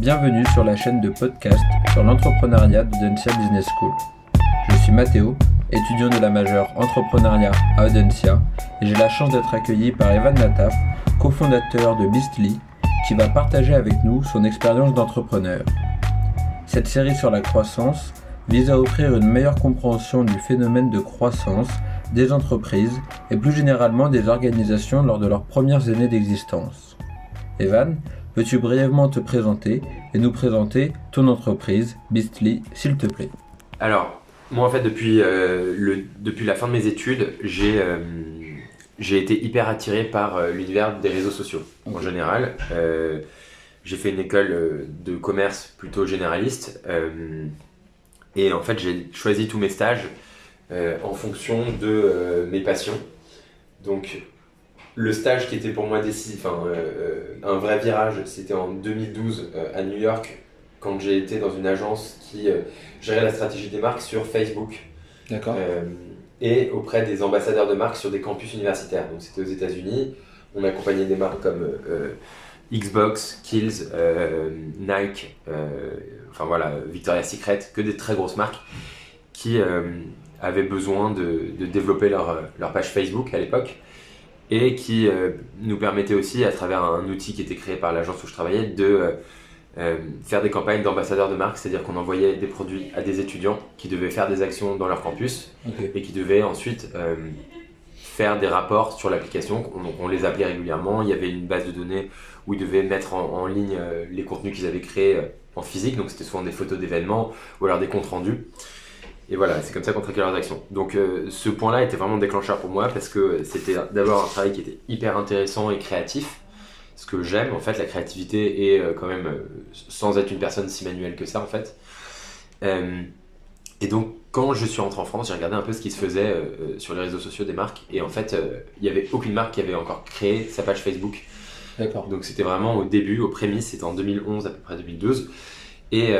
Bienvenue sur la chaîne de podcast sur l'entrepreneuriat de Business School. Je suis Mathéo, étudiant de la majeure entrepreneuriat à Audencia, et j'ai la chance d'être accueilli par Evan Nataf, cofondateur de Beastly, qui va partager avec nous son expérience d'entrepreneur. Cette série sur la croissance vise à offrir une meilleure compréhension du phénomène de croissance des entreprises et plus généralement des organisations lors de leurs premières années d'existence. Evan, peux-tu brièvement te présenter et nous présenter ton entreprise, Beastly, s'il te plaît? Alors, moi en fait, depuis, euh, le, depuis la fin de mes études, j'ai euh, été hyper attiré par euh, l'univers des réseaux sociaux en général. j'ai fait une école de commerce plutôt généraliste et en fait, j'ai choisi tous mes stages en fonction de mes passions. Donc, le stage qui était pour moi décisif, enfin, euh, un vrai virage, c'était en 2012 euh, à New York, quand j'ai été dans une agence qui euh, gérait la stratégie des marques sur Facebook. D'accord. et auprès des ambassadeurs de marques sur des campus universitaires. Donc c'était aux États-Unis. On accompagnait des marques comme Xbox, Kills, Nike, enfin voilà, Victoria's Secret, que des très grosses marques qui avaient besoin de, de développer leur, leur page Facebook à l'époque et qui euh, nous permettait aussi, à travers un outil qui était créé par l'agence où je travaillais, de euh, euh, faire des campagnes d'ambassadeurs de marque, c'est-à-dire qu'on envoyait des produits à des étudiants qui devaient faire des actions dans leur campus et qui devaient ensuite faire des rapports sur l'application. On, on, les appelait régulièrement, il y avait une base de données où ils devaient mettre en, en ligne les contenus qu'ils avaient créés en physique, donc c'était souvent des photos d'événements ou alors des comptes rendus. Et voilà, c'est comme ça qu'on traquait leurs actions. Donc euh, ce point-là était vraiment déclencheur pour moi parce que c'était d'abord un travail qui était hyper intéressant et créatif. Ce que j'aime en fait, la créativité et euh, quand même euh, sans être une personne si manuelle que ça en fait. et donc quand je suis rentré en France, j'ai regardé un peu ce qui se faisait sur les réseaux sociaux des marques et en fait il n'y avait aucune marque qui avait encore créé sa page Facebook. D'accord. Donc c'était vraiment au début, aux prémices, c'était en 2011 à peu près 2012. Et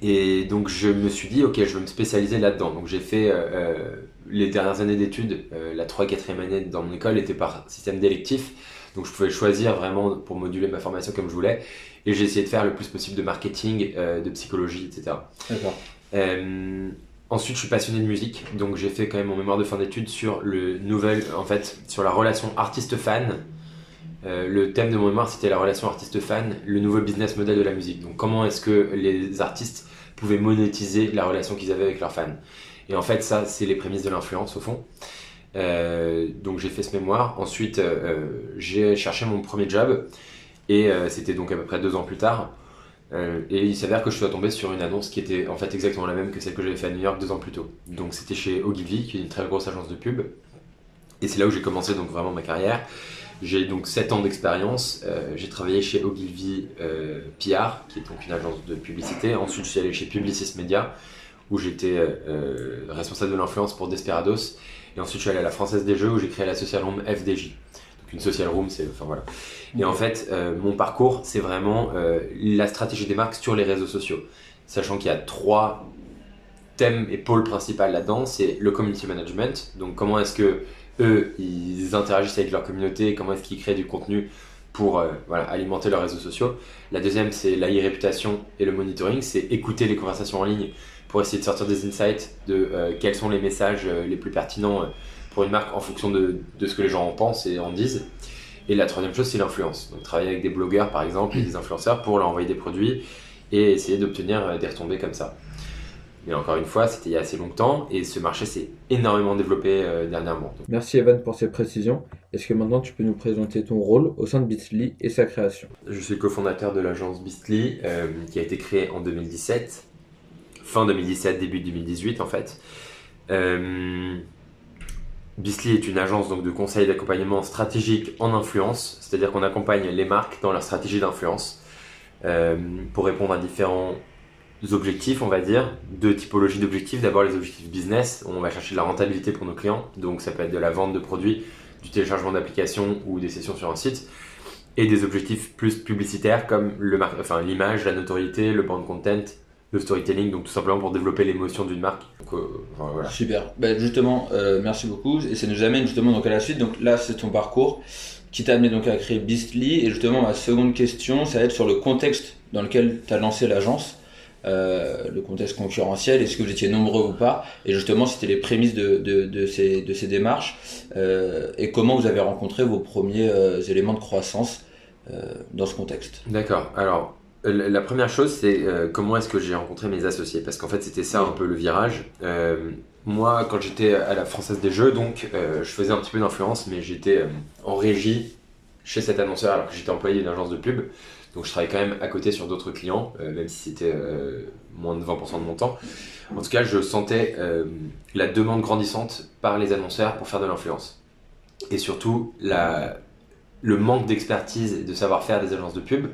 et donc je me suis dit, ok, je veux me spécialiser là-dedans. Donc j'ai fait euh, euh, les dernières années d'études, euh, la 3 4 année dans mon école était par système d'électif. Donc je pouvais choisir vraiment pour moduler ma formation comme je voulais. Et j'ai essayé de faire le plus possible de marketing, de psychologie, etc. D'accord. ensuite, je suis passionné de musique. Donc j'ai fait quand même mon mémoire de fin d'études sur le nouvel, en fait, sur la relation artiste-fan. Le thème de mon mémoire, c'était la relation artiste-fan, le nouveau business model de la musique. Donc, comment est-ce que les artistes pouvaient monétiser la relation qu'ils avaient avec leurs fans? Et en fait, ça, c'est les prémices de l'influence au fond. Euh, donc j'ai fait ce mémoire. Ensuite, euh, j'ai cherché mon premier job et euh, c'était donc à peu près deux ans plus tard. et il s'avère que je suis tombé sur une annonce qui était en fait exactement la même que celle que j'avais fait à New York deux ans plus tôt. Donc c'était chez Ogilvy, qui est une très grosse agence de pub. Et c'est là où j'ai commencé donc vraiment ma carrière. J'ai donc 7 ans d'expérience. Euh, j'ai travaillé chez Ogilvy euh, PR, qui est donc une agence de publicité. Ensuite, je suis allé chez Publicis Media, où j'étais euh, responsable de l'influence pour Desperados. Et ensuite, je suis allé à la Française des Jeux, où j'ai créé la social room FDJ. Donc, une social room, c'est. Enfin voilà. Et en fait, mon parcours, c'est vraiment la stratégie des marques sur les réseaux sociaux. Sachant qu'il y a trois thèmes et pôles principaux là-dedans c'est le community management. Donc, comment est-ce que eux, ils interagissent avec leur communauté, comment est-ce qu'ils créent du contenu pour euh, alimenter leurs réseaux sociaux. La deuxième, c'est la réputation et le monitoring, c'est écouter les conversations en ligne pour essayer de sortir des insights de euh, quels sont les messages euh, les plus pertinents pour une marque en fonction de, ce que les gens en pensent et en disent. Et la troisième chose, c'est l'influence. Donc travailler avec des blogueurs par exemple des influenceurs pour leur envoyer des produits et essayer d'obtenir des retombées comme ça. Mais encore une fois, c'était il y a assez longtemps et ce marché s'est énormément développé euh, dernièrement. Merci Evan pour ces précisions. Est-ce que maintenant tu peux nous présenter ton rôle au sein de Bitly et sa création? Je suis cofondateur de l'agence Bitly euh, qui a été créée en 2017, fin 2017, début 2018 en fait. Euh, Bitly est une agence donc, de conseil d'accompagnement stratégique en influence, c'est-à-dire qu'on accompagne les marques dans leur stratégie d'influence pour répondre à différents objectifs, on va dire, deux typologies d'objectifs. D'abord les objectifs business, on va chercher de la rentabilité pour nos clients, donc ça peut être de la vente de produits, du téléchargement d'applications ou des sessions sur un site, et des objectifs plus publicitaires comme le enfin, l'image, la notoriété, le brand content, le storytelling, donc tout simplement pour développer l'émotion d'une marque. Euh. Super. Ben justement, euh, merci beaucoup. Et ça nous amène justement donc à la suite. Donc là, c'est ton parcours. qui t'a amené donc à créer Beastly. Et justement, ma seconde question, ça va être sur le contexte dans lequel tu as lancé l'agence. Euh, le contexte concurrentiel, est-ce que vous étiez nombreux ou pas, et justement c'était les prémices de, de, ces, de ces démarches, euh, et comment vous avez rencontré vos premiers euh, éléments de croissance dans ce contexte. D'accord, alors la première chose c'est comment est-ce que j'ai rencontré mes associés, parce qu'en fait c'était ça un peu le virage. moi quand j'étais à la Française des Jeux, donc je faisais un petit peu d'influence, mais j'étais en régie chez cet annonceur alors que j'étais employé d'une agence de pub. Donc je travaillais quand même à côté sur d'autres clients, euh, même si c'était euh, moins de 20% de mon temps. En tout cas, je sentais euh, la demande grandissante par les annonceurs pour faire de l'influence. Et surtout, la, le manque d'expertise et de savoir-faire des agences de pub,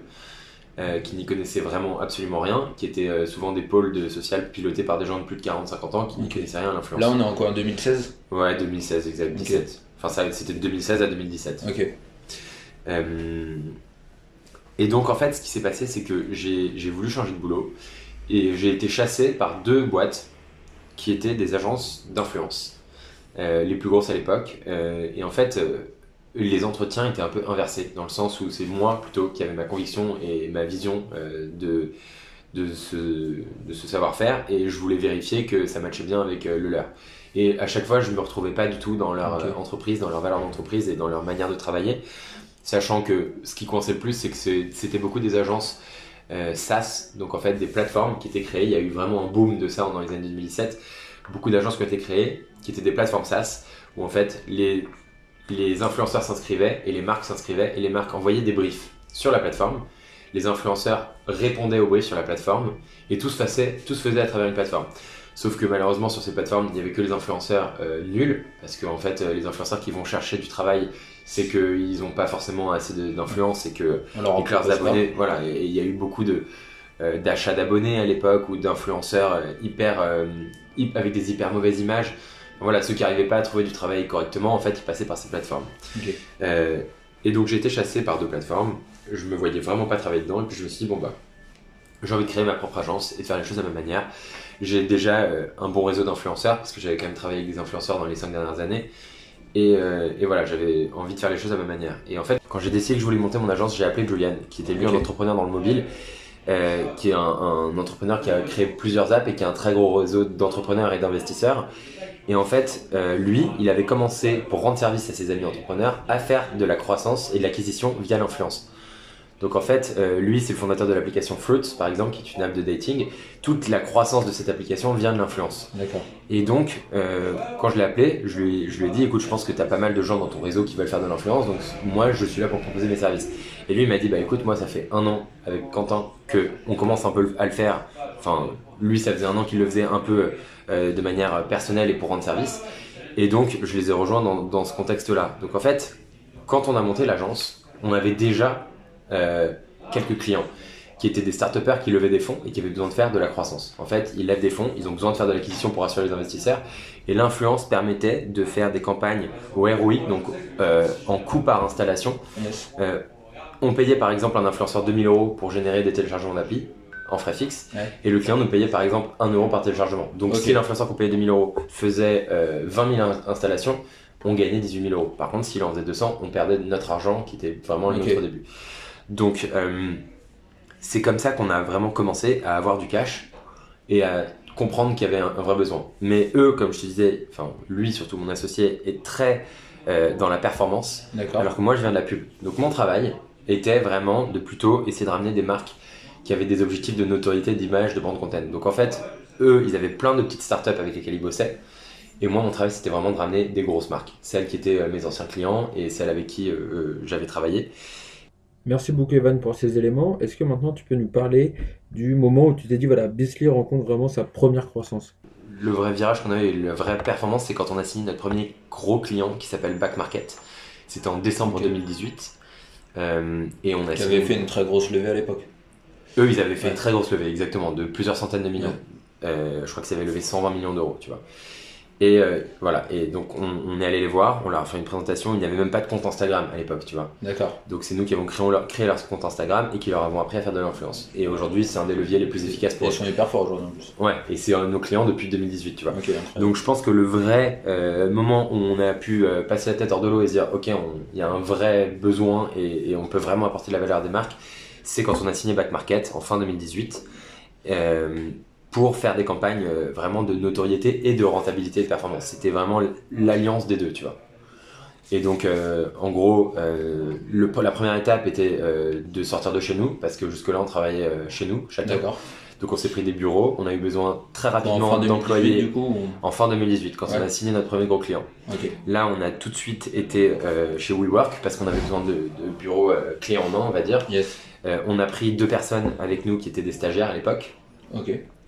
qui n'y connaissaient vraiment absolument rien, qui étaient souvent des pôles de social pilotés par des gens de plus de 40-50 ans qui n'y connaissaient rien à l'influence. Là, on est en quoi, en 2016 Ouais, 2016, exact, 17. Enfin, c'était de 2016 à 2017. Ok. Et donc, en fait, ce qui s'est passé, c'est que j'ai voulu changer de boulot et j'ai été chassé par deux boîtes qui étaient des agences d'influence, euh, les plus grosses à l'époque. Euh, et en fait, euh, les entretiens étaient un peu inversés, dans le sens où c'est moi plutôt qui avait ma conviction et ma vision de, de ce, de ce savoir-faire et je voulais vérifier que ça matchait bien avec le leur. Et à chaque fois, je ne me retrouvais pas du tout dans leur entreprise, dans leur valeur d'entreprise et dans leur manière de travailler. Sachant que ce qui coinçait le plus, c'est que c'était beaucoup des agences euh, SaaS, donc en fait des plateformes qui étaient créées. Il y a eu vraiment un boom de ça dans les années 2017. Beaucoup d'agences qui ont été créées, qui étaient des plateformes SaaS, où en fait les, les influenceurs s'inscrivaient et les marques s'inscrivaient et les marques envoyaient des briefs sur la plateforme. Les influenceurs répondaient aux briefs sur la plateforme et tout se, faisait, tout se faisait à travers une plateforme. Sauf que malheureusement sur ces plateformes, il n'y avait que les influenceurs euh, nuls, parce qu'en en fait euh, les influenceurs qui vont chercher du travail, c'est qu'ils n'ont pas forcément assez d'influence et que, leurs abonnés, voilà, il y a eu beaucoup de euh, d'achats d'abonnés à l'époque ou d'influenceurs euh, hyper euh, avec des hyper mauvaises images. Voilà, ceux qui n'arrivaient pas à trouver du travail correctement, en fait, ils passaient par ces plateformes. et donc j'ai été chassé par deux plateformes. Je me voyais vraiment pas travailler dedans et puis je me suis dit bon bah j'ai envie de créer ma propre agence et de faire les choses à ma manière. J'ai déjà un bon réseau d'influenceurs parce que j'avais quand même travaillé avec des influenceurs dans les cinq dernières années. Euh, et, voilà, j'avais envie de faire les choses à ma manière. Et en fait, quand j'ai décidé que je voulais monter mon agence, j'ai appelé Julian, qui était lui un entrepreneur dans le mobile, euh, qui est un, entrepreneur qui a créé plusieurs apps et qui a un très gros réseau d'entrepreneurs et d'investisseurs. Et en fait, euh, lui, il avait commencé, pour rendre service à ses amis entrepreneurs, à faire de la croissance et de l'acquisition via l'influence. Donc en fait, euh, lui, c'est le fondateur de l'application Fruits, par exemple, qui est une app de dating. Toute la croissance de cette application vient de l'influence. Et donc, euh, quand je l'ai appelé, je lui, je lui ai dit, écoute, je pense que tu as pas mal de gens dans ton réseau qui veulent faire de l'influence, donc moi, je suis là pour proposer mes services. Et lui, il m'a dit, bah écoute, moi, ça fait un an avec Quentin que on commence un peu à le faire. Enfin, lui, ça faisait un an qu'il le faisait un peu euh, de manière personnelle et pour rendre service. Et donc, je les ai rejoints dans, dans ce contexte-là. Donc en fait, quand on a monté l'agence, on avait déjà euh, quelques clients qui étaient des start qui levaient des fonds et qui avaient besoin de faire de la croissance. En fait, ils lèvent des fonds, ils ont besoin de faire de l'acquisition pour assurer les investisseurs et l'influence permettait de faire des campagnes au ROI, donc euh, en coût par installation. Euh, on payait par exemple un influenceur 2000 euros pour générer des téléchargements d'appli en frais fixes et le client nous payait par exemple 1 euro par téléchargement. Donc si l'influenceur qu'on payait 2000 euros faisait 20 000 installations, on gagnait 18 000 euros. Par contre, s'il en faisait 200, on perdait notre argent qui était vraiment le notre début. Donc, euh, c'est comme ça qu'on a vraiment commencé à avoir du cash et à comprendre qu'il y avait un, vrai besoin. Mais eux, comme je te disais, enfin, lui surtout mon associé, est très euh, dans la performance, alors que moi je viens de la pub. Donc mon travail était vraiment de plutôt essayer de ramener des marques qui avaient des objectifs de notoriété, d'image, de brand content. Donc en fait, eux, ils avaient plein de petites startups avec lesquelles ils bossaient. Et moi, mon travail, c'était vraiment de ramener des grosses marques, celles qui étaient euh, mes anciens clients et celles avec qui j'avais travaillé. Merci beaucoup Evan pour ces éléments. Est-ce que maintenant tu peux nous parler du moment où tu t'es dit voilà, Bisley rencontre vraiment sa première croissance? Le vrai virage qu'on a eu, la vraie performance, c'est quand on a signé notre premier gros client qui s'appelle Back Market. C'était en décembre 2018. Euh, et on a avait fait une très grosse levée à l'époque. Eux, ils avaient fait une très grosse levée, exactement, de plusieurs centaines de millions. Euh, je crois que ça avait levé 120 millions d'euros, tu vois. Et euh, voilà, et donc on, on est allé les voir, on leur a fait une présentation, il n'y avait même pas de compte Instagram à l'époque, tu vois. D'accord. Donc c'est nous qui avons créé leur, créé leur compte Instagram et qui leur avons appris à faire de l'influence. Et aujourd'hui, c'est un des leviers les plus efficaces Et pour ils eux. sont hyper forts aujourd'hui en plus. Ouais, et c'est un de nos clients depuis 2018, tu vois. Ok, incroyable. Donc je pense que le vrai euh, moment où on a pu euh, passer la tête hors de l'eau et se dire ok, il y a un vrai besoin et, et on peut vraiment apporter de la valeur à des marques, c'est quand on a signé Back Market en fin 2018 euh, pour faire des campagnes euh, vraiment de notoriété et de rentabilité et de performance. C'était vraiment l'alliance des deux, tu vois. Et donc, euh, en gros, euh, le- la première étape était euh, de sortir de chez nous, parce que jusque-là, on travaillait chez nous, chacun. Donc, on s'est pris des bureaux. On a eu besoin très En rapidement fin 2018 d'employer du coup. on- en fin 2018, quand Ouais. on a signé notre premier gros client. Là, on a tout de suite été chez WeWork parce qu'on avait besoin de, de bureaux clés en main, on va dire. Yes. On a pris deux personnes avec nous qui étaient des stagiaires à l'époque.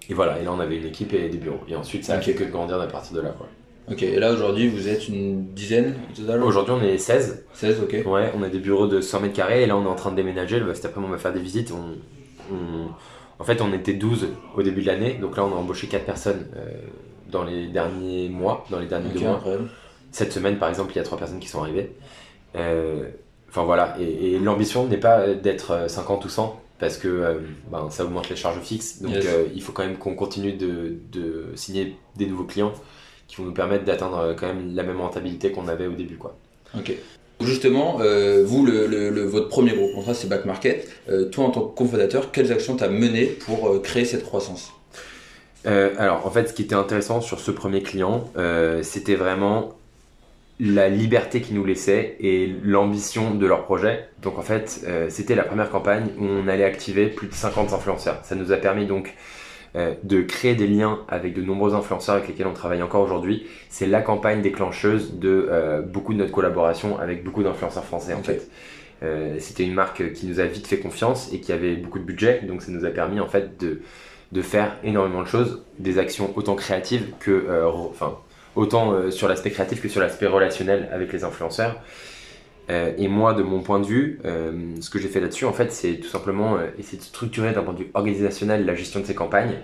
Et voilà, et là, on avait une équipe et des bureaux. Et ensuite, ça a fait que grandir à partir de là. quoi. Ok. Et là aujourd'hui vous êtes une dizaine Aujourd'hui, on est 16. 16, ok. Ouais, on a des bureaux de 100 mètres carrés et là, on est en train de déménager. Bah, Cet après-midi, on va faire des visites. On, on- En fait, on était 12 au début de l'année. Donc là, on a embauché 4 personnes euh, dans les derniers mois, dans les derniers Ok, deux mois. incroyable. Cette semaine, par exemple, il y a trois personnes qui sont arrivées. Euh, Enfin voilà, et, et l'ambition n'est pas d'être euh, 50 ou 100, parce que euh, ben, ça augmente les charges fixes. Donc Yes. euh, il faut quand même qu'on continue de, de signer des nouveaux clients qui vont nous permettre d'atteindre euh, quand même la même rentabilité qu'on avait au début. Quoi. Ok. Justement, euh, vous, le, le- le- votre premier gros contrat, c'est Back Market. Toi, en tant que cofondateur, quelles actions t'as menées pour créer cette croissance? Alors, en fait, ce qui était intéressant sur ce premier client, c'était vraiment la liberté qu'ils nous laissaient et l'ambition de leur projet. Donc, en fait, euh, c'était la première campagne où on allait activer plus de 50 influenceurs. Ça nous a permis donc euh, de créer des liens avec de nombreux influenceurs avec lesquels on travaille encore aujourd'hui. C'est la campagne déclencheuse de euh, beaucoup de notre collaboration avec beaucoup d'influenceurs français, en fait. C'était une marque qui nous a vite fait confiance et qui avait beaucoup de budget, donc ça nous a permis en fait de, de faire énormément de choses, des actions autant créatives que, enfin, autant euh, sur l'aspect créatif que sur l'aspect relationnel avec les influenceurs. Euh, et moi, de mon point de vue, euh, ce que j'ai fait là-dessus, en fait, c'est tout simplement essayer de structurer d'un point de vue organisationnel la gestion de ces campagnes,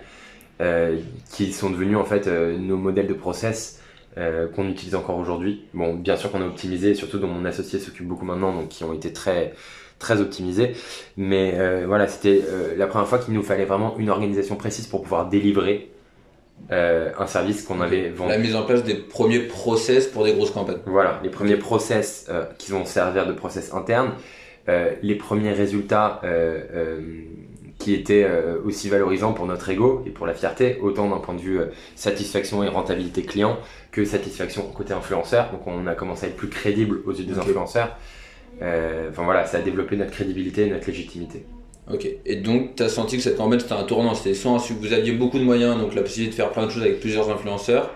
qui sont devenues en fait nos modèles de process qu'on utilise encore aujourd'hui. Bon, bien sûr qu'on a optimisé, surtout dont mon associé s'occupe beaucoup maintenant, donc qui ont été très très optimisés. Mais voilà, c'était la première fois qu'il nous fallait vraiment une organisation précise pour pouvoir délivrer euh, un service qu'on avait vendu. La mise en place des premiers process pour des grosses campagnes. Voilà, les premiers process euh, qui vont servir de process interne, euh, les premiers résultats qui étaient aussi valorisants pour notre ego et pour la fierté, autant d'un point de vue satisfaction et rentabilité client que satisfaction côté influenceur. Donc on a commencé à être plus crédible aux yeux des influenceurs. Enfin voilà, ça a développé notre crédibilité et notre légitimité. Ok. Et donc, tu as senti que cette campagne, c'était un tournant. C'était soit vous aviez beaucoup de moyens, donc la possibilité de faire plein de choses avec plusieurs influenceurs,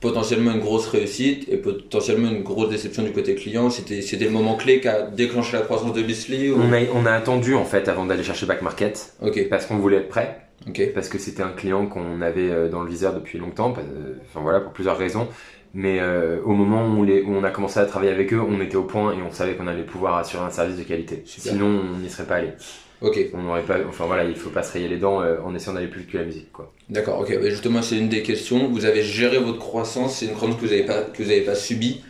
potentiellement une grosse réussite et potentiellement une grosse déception du côté client. C'était c'était le moment clé qui a déclenché la croissance de Bisley ou... On a, on a attendu en fait avant d'aller chercher Back Market Ok. parce qu'on voulait être prêt. Parce que c'était un client qu'on avait euh, dans le viseur depuis longtemps, parce- euh, enfin voilà, pour plusieurs raisons. Mais euh, au moment où, les- où on a commencé à travailler avec eux, on était au point et on savait qu'on allait pouvoir assurer un service de qualité. Super. Sinon, on n'y serait pas allé. Ok. On n'aurait pas, enfin voilà, il faut pas se rayer les dents euh, en essayant d'aller plus vite que la musique, quoi. D'accord, ok. Et justement, c'est une des questions. Vous avez géré votre croissance, c'est une croissance que vous n'avez pas, que vous avez pas subie,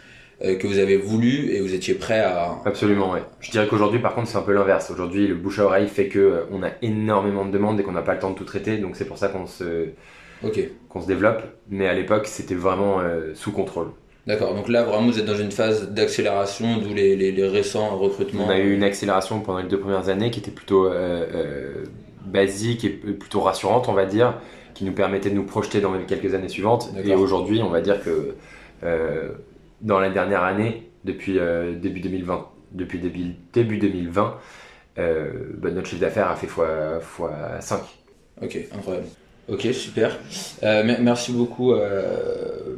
euh, que vous avez voulu et vous étiez prêt à. Absolument, ouais. Je dirais qu'aujourd'hui, par contre, c'est un peu l'inverse. Aujourd'hui, le bouche à oreille fait que euh, on a énormément de demandes et qu'on n'a pas le temps de tout traiter, donc c'est pour ça qu'on se, Ok. qu'on se développe. Mais à l'époque, c'était vraiment sous contrôle. D'accord, donc là vraiment vous êtes dans une phase d'accélération, d'où les, les, les récents recrutements. On a eu une accélération pendant les deux premières années qui était plutôt euh, euh, basique et plutôt rassurante, on va dire, qui nous permettait de nous projeter dans les quelques années suivantes. Et aujourd'hui, on va dire que euh, dans la dernière année, depuis début 2020, depuis début, début 2020, euh, bah, notre chiffre d'affaires a fait fois, fois 5. Ok, incroyable. Ok, super. Mer- merci beaucoup,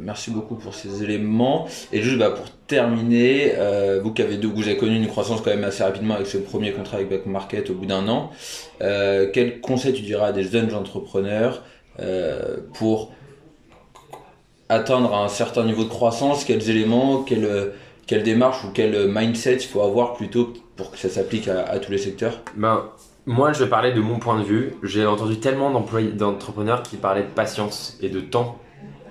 merci beaucoup pour ces éléments. Et juste bah, pour terminer, euh, vous qui avez vous avez connu une croissance quand même assez rapidement avec ce premier contrat avec Back Market au bout d'un an. Euh, quel conseil tu diras à des jeunes entrepreneurs euh, pour atteindre un certain niveau de croissance? Quels éléments, quelle, quelle démarche ou quel mindset il faut avoir plutôt pour que ça s'applique à, tous les secteurs? Ben, moi, je parler de mon point de vue. J'ai entendu tellement d'entrepreneurs qui parlaient de patience et de temps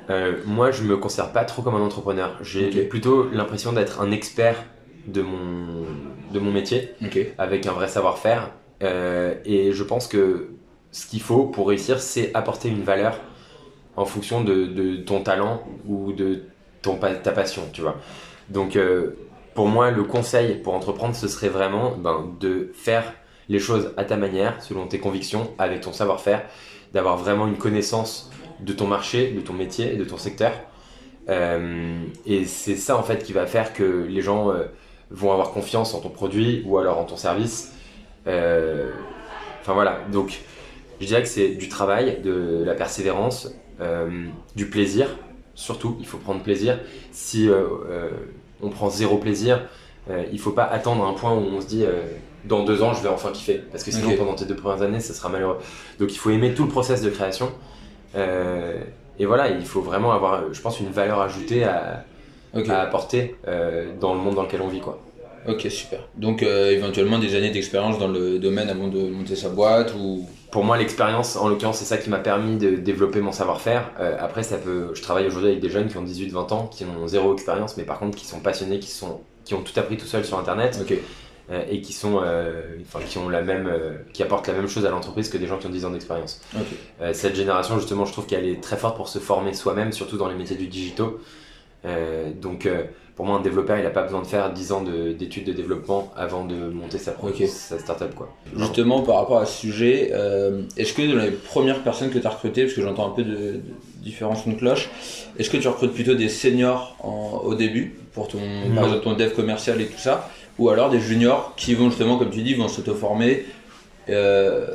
Euh, moi, je me considère pas trop comme un entrepreneur. J'ai plutôt l'impression d'être un expert de mon, de mon métier, avec un vrai savoir-faire. Euh, et je pense que ce qu'il faut pour réussir, c'est apporter une valeur en fonction de, de ton talent ou de ton, ta passion, tu vois. Donc, euh, pour moi, le conseil pour entreprendre, ce serait vraiment ben, de faire les choses à ta manière, selon tes convictions, avec ton savoir-faire, d'avoir vraiment une connaissance de ton marché, de ton métier et de ton secteur. Euh, et c'est ça en fait qui va faire que les gens euh, vont avoir confiance en ton produit ou alors en ton service. Euh, Enfin voilà, donc je dirais que c'est du travail, de la persévérance, du plaisir, surtout, il faut prendre plaisir. Si on prend zéro plaisir, il faut pas attendre un point où on se dit dans deux ans je vais enfin kiffer, parce que sinon pendant tes deux premières années ça sera malheureux. Donc il faut aimer tout le process de création. Euh, et voilà, il faut vraiment avoir, je pense, une valeur ajoutée à, apporter euh, dans le monde dans lequel on vit. Quoi. Ok, super. Donc euh, éventuellement des années d'expérience dans le domaine avant de monter sa boîte ou? Pour moi, l'expérience, en l'occurrence, c'est ça qui m'a permis de développer mon savoir-faire. Euh, après, ça peut, je travaille aujourd'hui avec des jeunes qui ont 18-20 ans, qui ont zéro expérience, mais par contre qui sont passionnés, qui, sont, qui ont tout appris tout seul sur Internet Ok. Euh, et qui, sont, euh, enfin, qui, ont la même, euh, qui apportent la même chose à l'entreprise que des gens qui ont 10 ans d'expérience. Cette génération, justement, je trouve qu'elle est très forte pour se former soi-même, surtout dans les métiers du digitaux. Donc, pour moi, un développeur, il n'a pas besoin de faire 10 ans de- d'études de, développement avant de monter sa, startup. Quoi. Justement, par rapport à ce sujet, euh, est-ce que dans les premières personnes que tu as recrutées, parce que j'entends un peu de, de différents sons de cloche, est-ce que tu recrutes plutôt des seniors en- au début pour ton, par exemple, ton dev commercial et tout ça, ou alors des juniors qui vont justement, comme tu dis, vont s'auto-former euh,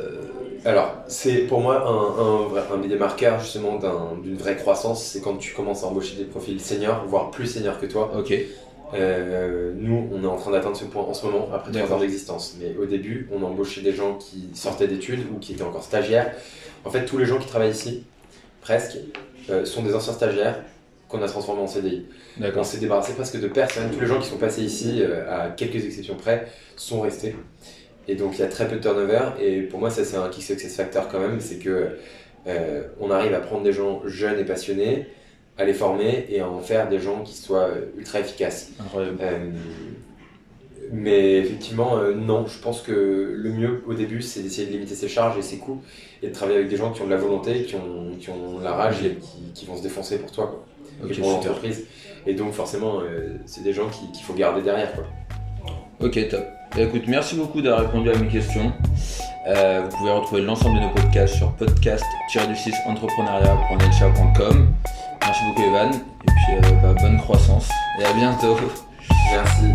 Alors, c'est pour moi un, un, des marqueurs justement d'un- d'une vraie croissance, c'est quand tu commences à embaucher des profils seniors, voire plus seniors que toi. Ok, Euh, nous, on est en train d'atteindre ce point en ce moment, après trois ans d'existence. Mais au début, on embauchait des gens qui sortaient d'études ou qui étaient encore stagiaires. En fait, tous les gens qui travaillent ici, presque, euh, sont des anciens stagiaires qu'on a transformés en CDI. On s'est débarrassé presque de personne. Tous les gens qui sont passés ici, euh, à quelques exceptions près, sont restés. Et donc il y a très peu de turnover. Et pour moi, ça c'est un key success factor quand même. C'est que euh, on arrive à prendre des gens jeunes et passionnés, à les former et à en faire des gens qui soient euh, ultra efficaces. Euh, mais effectivement, euh, non, je pense que le mieux au début, c'est d'essayer de limiter ses charges et ses coûts et de travailler avec des gens qui ont de la volonté, qui ont, qui ont la rage et qui, qui vont se défoncer pour toi. Quoi Et pour super. l'entreprise. Et donc forcément, euh, c'est des gens qui- qu'il faut garder derrière. Quoi. Ok, top. Bah, écoute, merci beaucoup d'avoir répondu à mes questions. Euh, vous pouvez retrouver l'ensemble de nos podcasts sur podcast-entrepreneuriat.nelsha.com. Merci beaucoup Evan, et puis euh, bah, bonne croissance, et à bientôt. Merci.